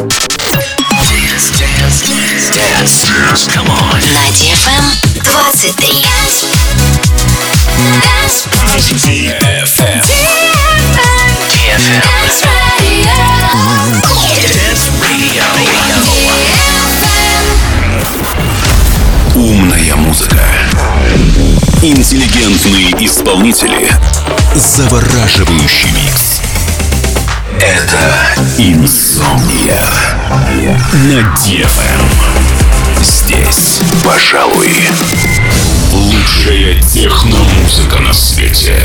Dance, dance, dance, dance, dance. Come on. На DFM 23. DFM. DFM. Dance Radio. Умная музыка. Интеллигентные исполнители. Завораживающий микс. Это Инсомния на DFM. Здесь, пожалуй, лучшая техномузыка на свете.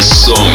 song.